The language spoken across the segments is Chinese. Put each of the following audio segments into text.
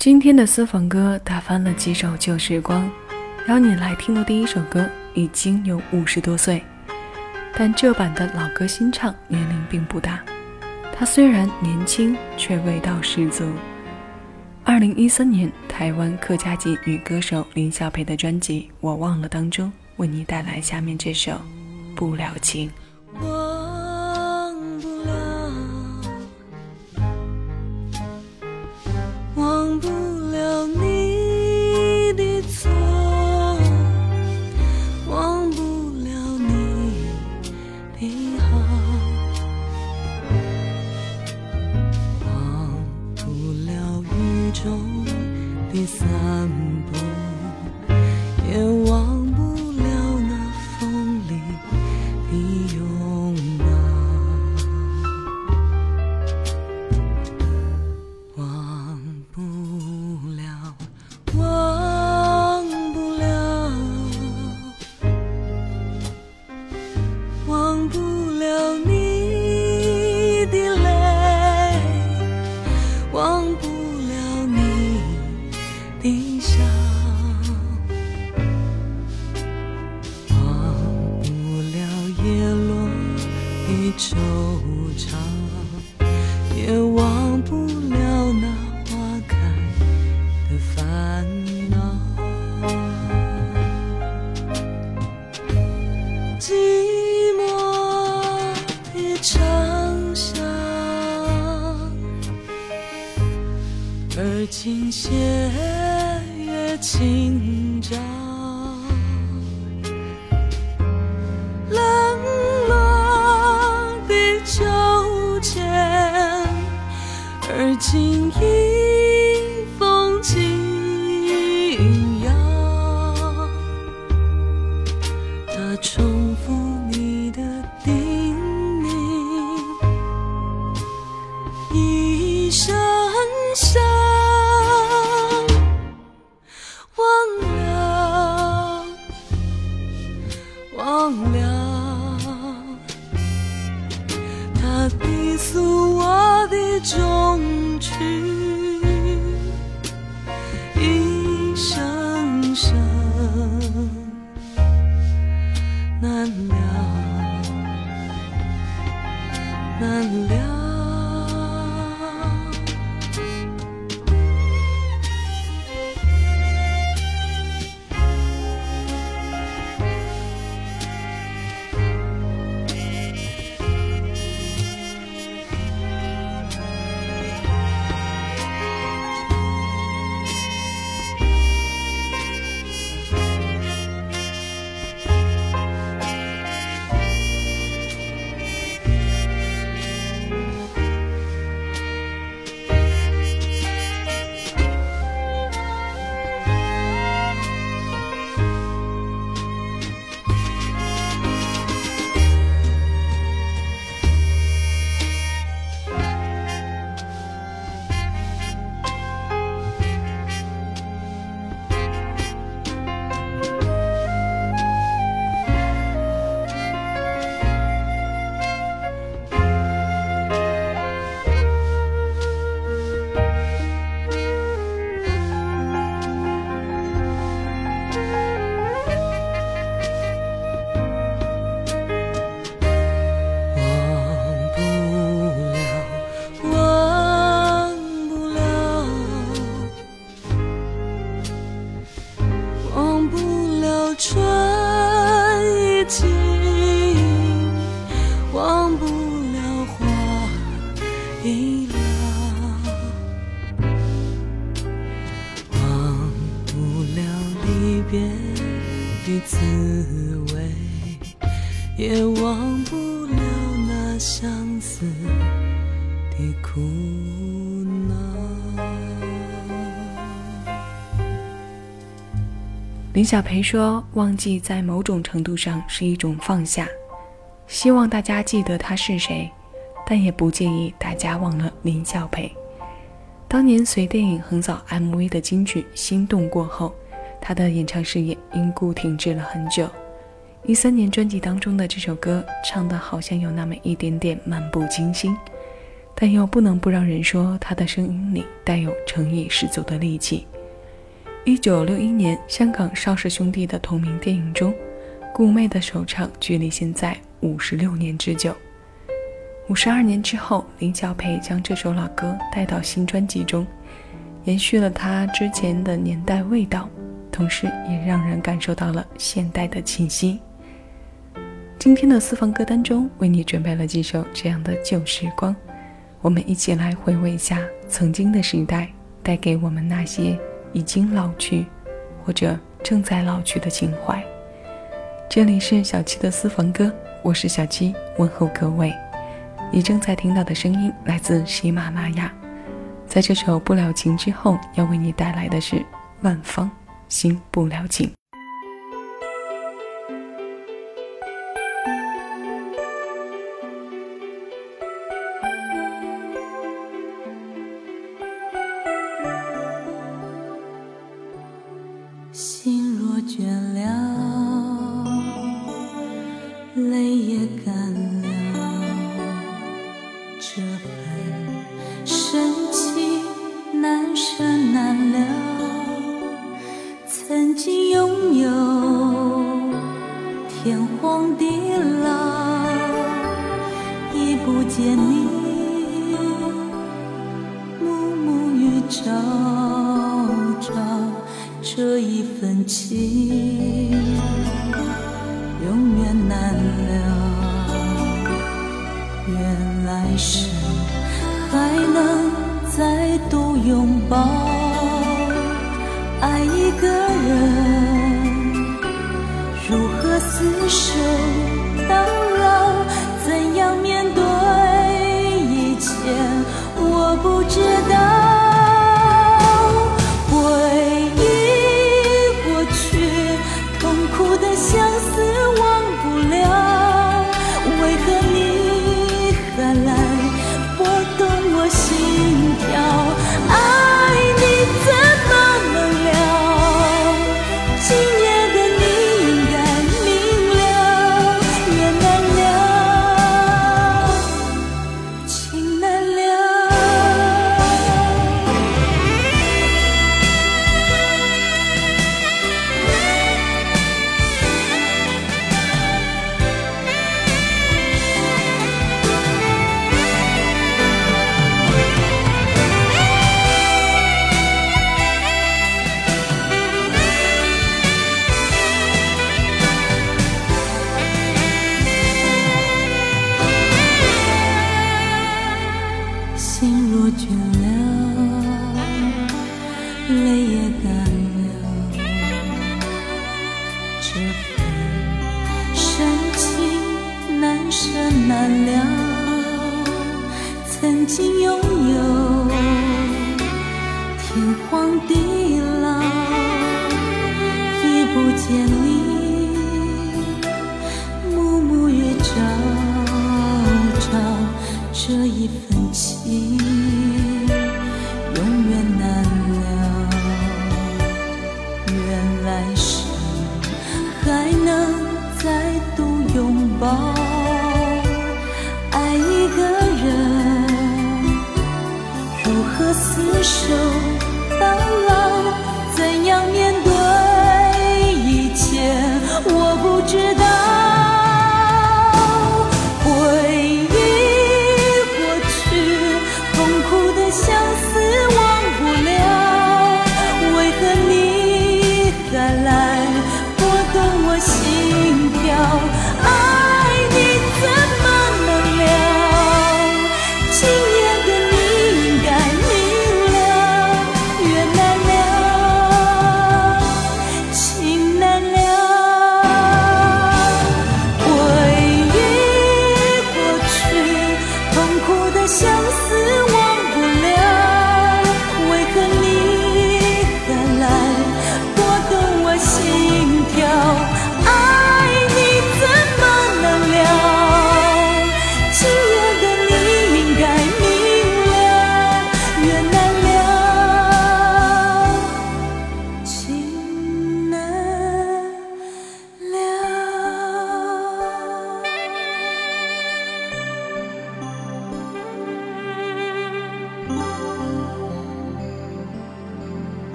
今天的私房歌打翻了几首旧时光，邀你来听的第一首歌已经有五十多岁，但这版的老歌新唱年龄并不大。他虽然年轻，却味道十足。二零一三年，台湾客家籍女歌手林小培的专辑《我忘了》当中，为你带来下面这首《不了情》。情意。遍的滋味，也忘不了那相思的苦恼林小培说：“忘记在某种程度上是一种放下，希望大家记得他是谁，但也不介意大家忘了林小培。当年随电影横扫 MV 的金曲《心动》过后，他的演唱事业因故停滞了很久。一三年专辑当中的这首歌唱的好像有那么一点点漫不经心。”但又不能不让人说他的声音里带有诚意十足的戾气。一九六一年，香港邵氏兄弟的同名电影中，《顾妹》的首唱距离现在五十六年之久。五十二年之后，林小培将这首老歌带到新专辑中，延续了他之前的年代味道，同时也让人感受到了现代的气息。今天的私房歌单中，为你准备了几首这样的旧时光，我们一起来回味一下曾经的时代带给我们那些已经老去或者正在老去的情怀。这里是小七的私房歌，我是小七，问候各位。你正在听到的声音来自喜马拉雅，在这首《不了情》之后，要为你带来的是万芳《心不了情》。分情永远难了，愿来生还能再度拥抱。爱一个人，如何厮守到。手。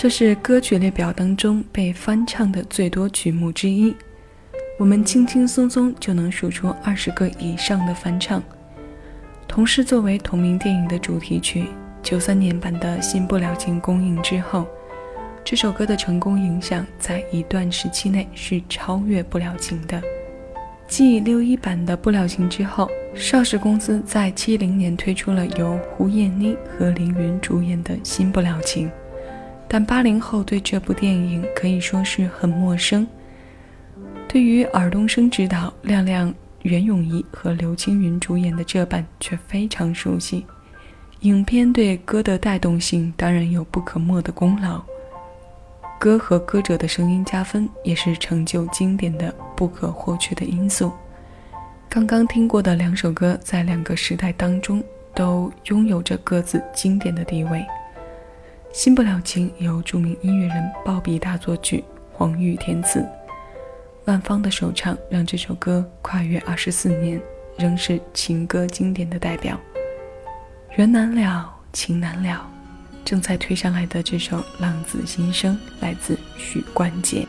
这是歌曲列表当中被翻唱的最多曲目之一，我们轻轻松松就能数出二十个以上的翻唱。同时，作为同名电影的主题曲，九三年版的《新不了情》公映之后，这首歌的成功影响在一段时期内是超越不了情的。继六一版的《不了情》之后，邵氏公司在七零年推出了由胡彦妮和凌云主演的《新不了情》。但八零后对这部电影可以说是很陌生，对于尔冬升执导、亮亮、袁咏仪和刘青云主演的这版却非常熟悉。影片对歌的带动性当然有不可没的功劳，歌和歌者的声音加分也是成就经典的不可或缺的因素。刚刚听过的两首歌，在两个时代当中都拥有着各自经典的地位。新不了情由著名音乐人鲍比大作曲，黄玉填词，万芳的首唱让这首歌跨越二十四年，仍是情歌经典的代表。缘难了，情难了，正在推上来的这首《浪子心声》来自许冠杰。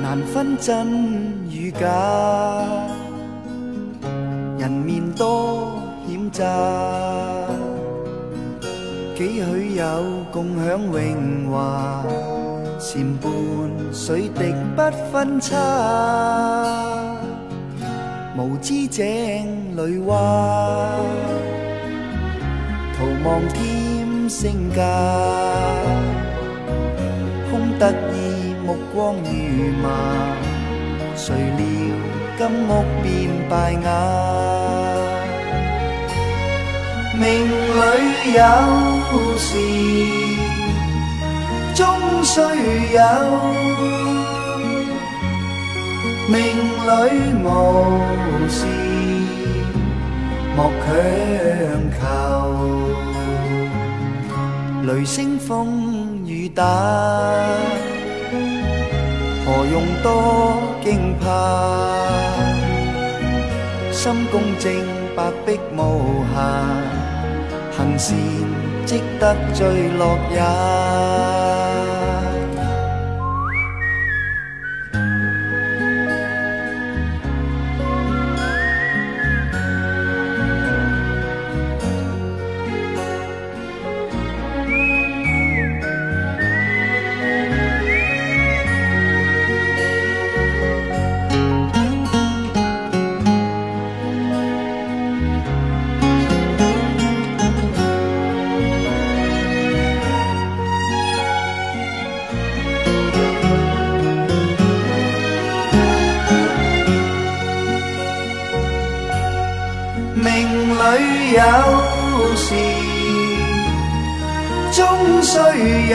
难分真与假，人面多险诈。几许有共享荣华，檐畔水滴不分差。无知井里蛙，徒望添声价。空得意目光如麻，谁料金屋变败瓦。命里有时终须有，命里无时莫强求。雷声风雨打，何用多惊怕？心公正，白璧无瑕。善积得最乐也。有，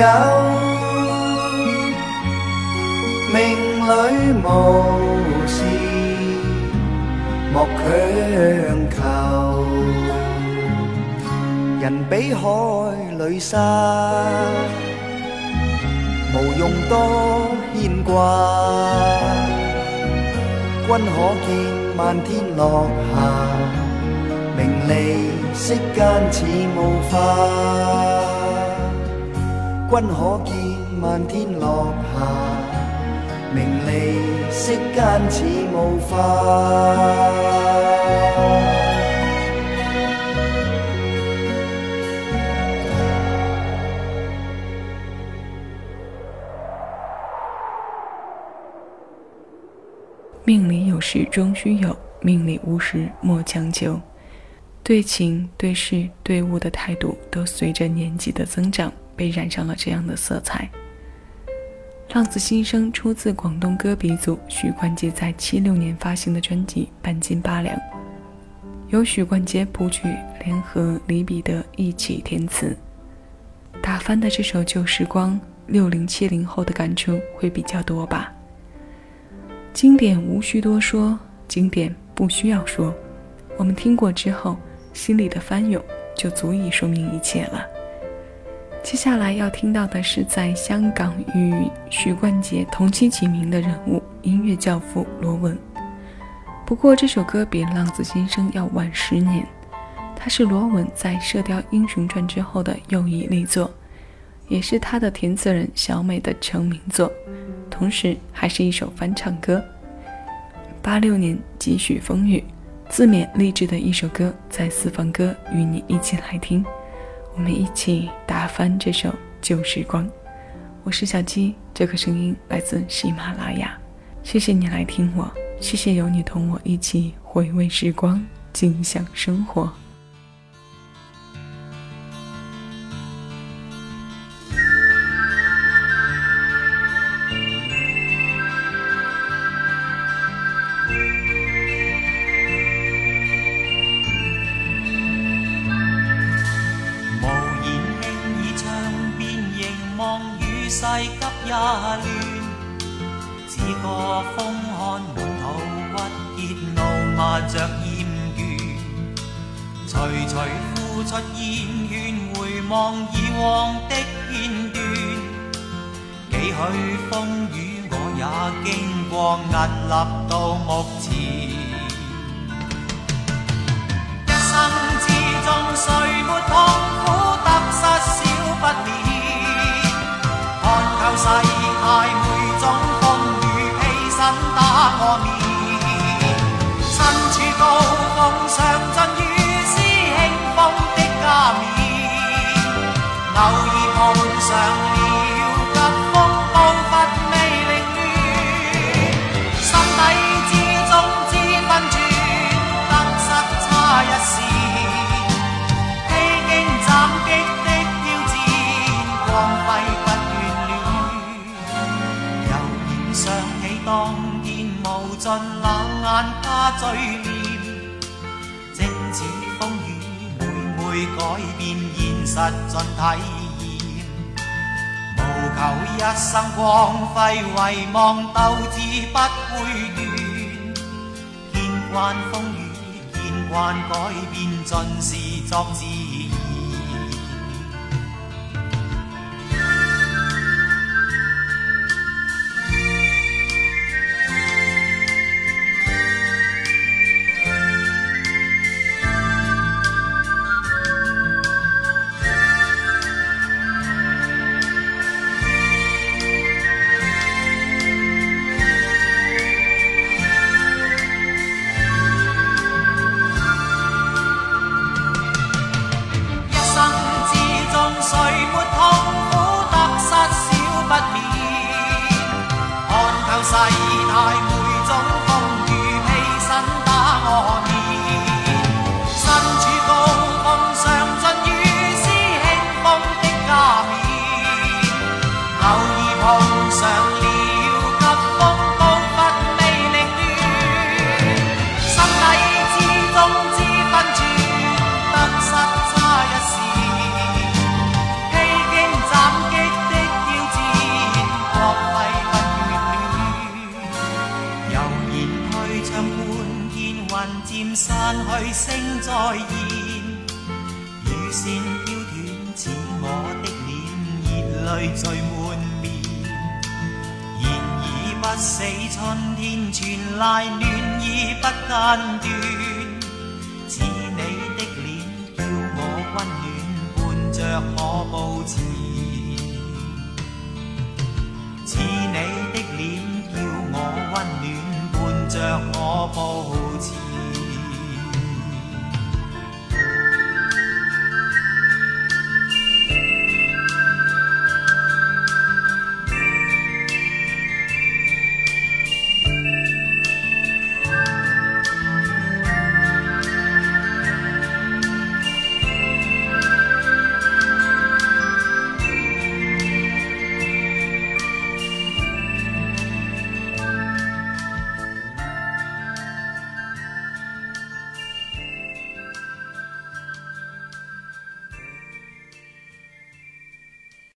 命里无时莫强求。人比海里沙，无用多牵挂。君可见漫天落霞。名利世间似雾化，君可见漫天落霞。名利息间似雾化。命里有时终须有，命里无时莫强求。对情、对事、对物的态度，都随着年纪的增长被染上了这样的色彩。《浪子心声》出自广东歌鼻祖许冠杰在七六年发行的专辑《半斤八两》，由许冠杰谱曲，联合李彼得一起填词。打翻的这首《旧时光》，六零七零后的感触会比较多吧。经典无需多说，经典不需要说，我们听过之后。心里的翻涌就足以说明一切了。接下来要听到的是在香港与许冠杰同期齐名的人物——音乐教父罗文。不过这首歌比《浪子心声》要晚十年，它是罗文在《射雕英雄传》之后的又一力作，也是他的填词人小美的成名作，同时还是一首翻唱歌。八六年几许风雨，自勉励志的一首歌，在私房歌与你一起来听，我们一起打翻这首旧时光。我是小鸡，这个声音来自喜马拉雅，谢谢你来听我，谢谢有你同我一起回味时光，尽享生活。只觉风寒满肚郁结，怒骂着厌倦。徐徐呼出烟圈，回望以往的片段。几许风雨，我也经过，屹立到目前。一生之中，谁没痛苦？得失少不免。看透世态每种，我面。身处高峰，上尽体验。无求一生光辉，唯望斗志不会断。见惯风雨，见惯改变，尽是作自散去。星再现，雨线飘断，似我的脸，热泪聚满面。然而不死春天，全赖暖意不间断。似你的脸，叫我温暖，伴着我步前。似你的脸，叫我温暖，伴着我步前。